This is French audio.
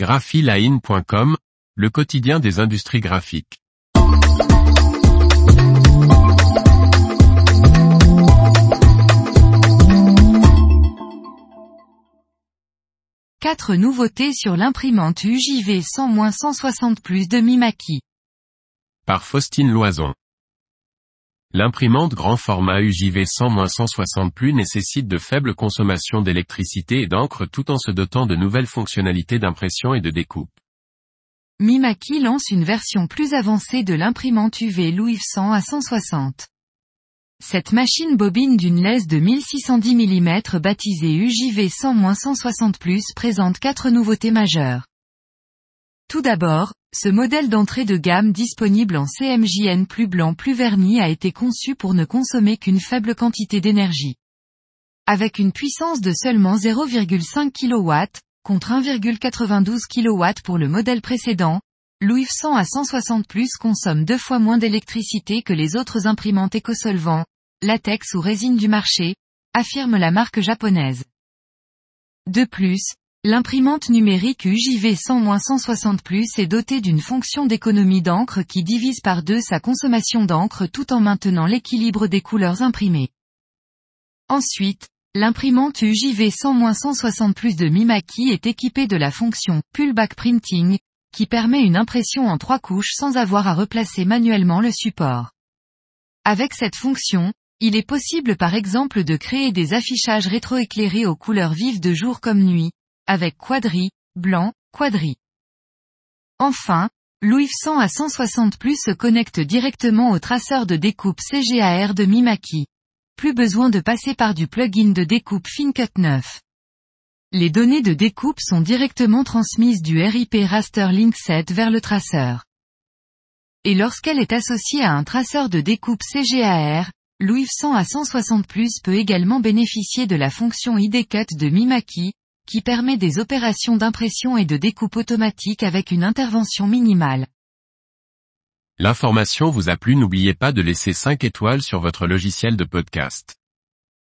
graphiline.com, le quotidien des industries graphiques. Quatre nouveautés sur l'imprimante UJV 100-160 de Mimaki. Par Faustine Loison. L'imprimante grand format UJV 100-160 nécessite de faibles consommations d'électricité et d'encre tout en se dotant de nouvelles fonctionnalités d'impression et de découpe. Mimaki lance une version plus avancée de l'imprimante UV Louis 100 à 160. Cette machine bobine d'une laisse de 1610 mm baptisée UJV 100-160 présente quatre nouveautés majeures. Tout d'abord, ce modèle d'entrée de gamme disponible en CMJN plus blanc plus verni a été conçu pour ne consommer qu'une faible quantité d'énergie. Avec une puissance de seulement 0,5 kW, contre 1,92 kW pour le modèle précédent, Louis 100 à 160 Plus consomme deux fois moins d'électricité que les autres imprimantes écosolvants, latex ou résine du marché, affirme la marque japonaise. De plus, l'imprimante numérique UJV 100-160 Plus est dotée d'une fonction d'économie d'encre qui divise par deux sa consommation d'encre tout en maintenant l'équilibre des couleurs imprimées. Ensuite, l'imprimante UJV 100-160 Plus de Mimaki est équipée de la fonction Pullback Printing, qui permet une impression en trois couches sans avoir à replacer manuellement le support. Avec cette fonction, il est possible par exemple de créer des affichages rétroéclairés aux couleurs vives de jour comme nuit, avec quadri, blanc, quadri. Enfin, Louis 100 à 160 Plus se connecte directement au traceur de découpe CGAR de Mimaki. Plus besoin de passer par du plugin de découpe FinCut 9. Les données de découpe sont directement transmises du RIP Raster Link 7 vers le traceur. Et lorsqu'elle est associée à un traceur de découpe CGAR, Louis 100 à 160 Plus peut également bénéficier de la fonction ID Cut de Mimaki, qui permet des opérations d'impression et de découpe automatique avec une intervention minimale. L'information vous a plu n'oubliez pas de laisser 5 étoiles sur votre logiciel de podcast.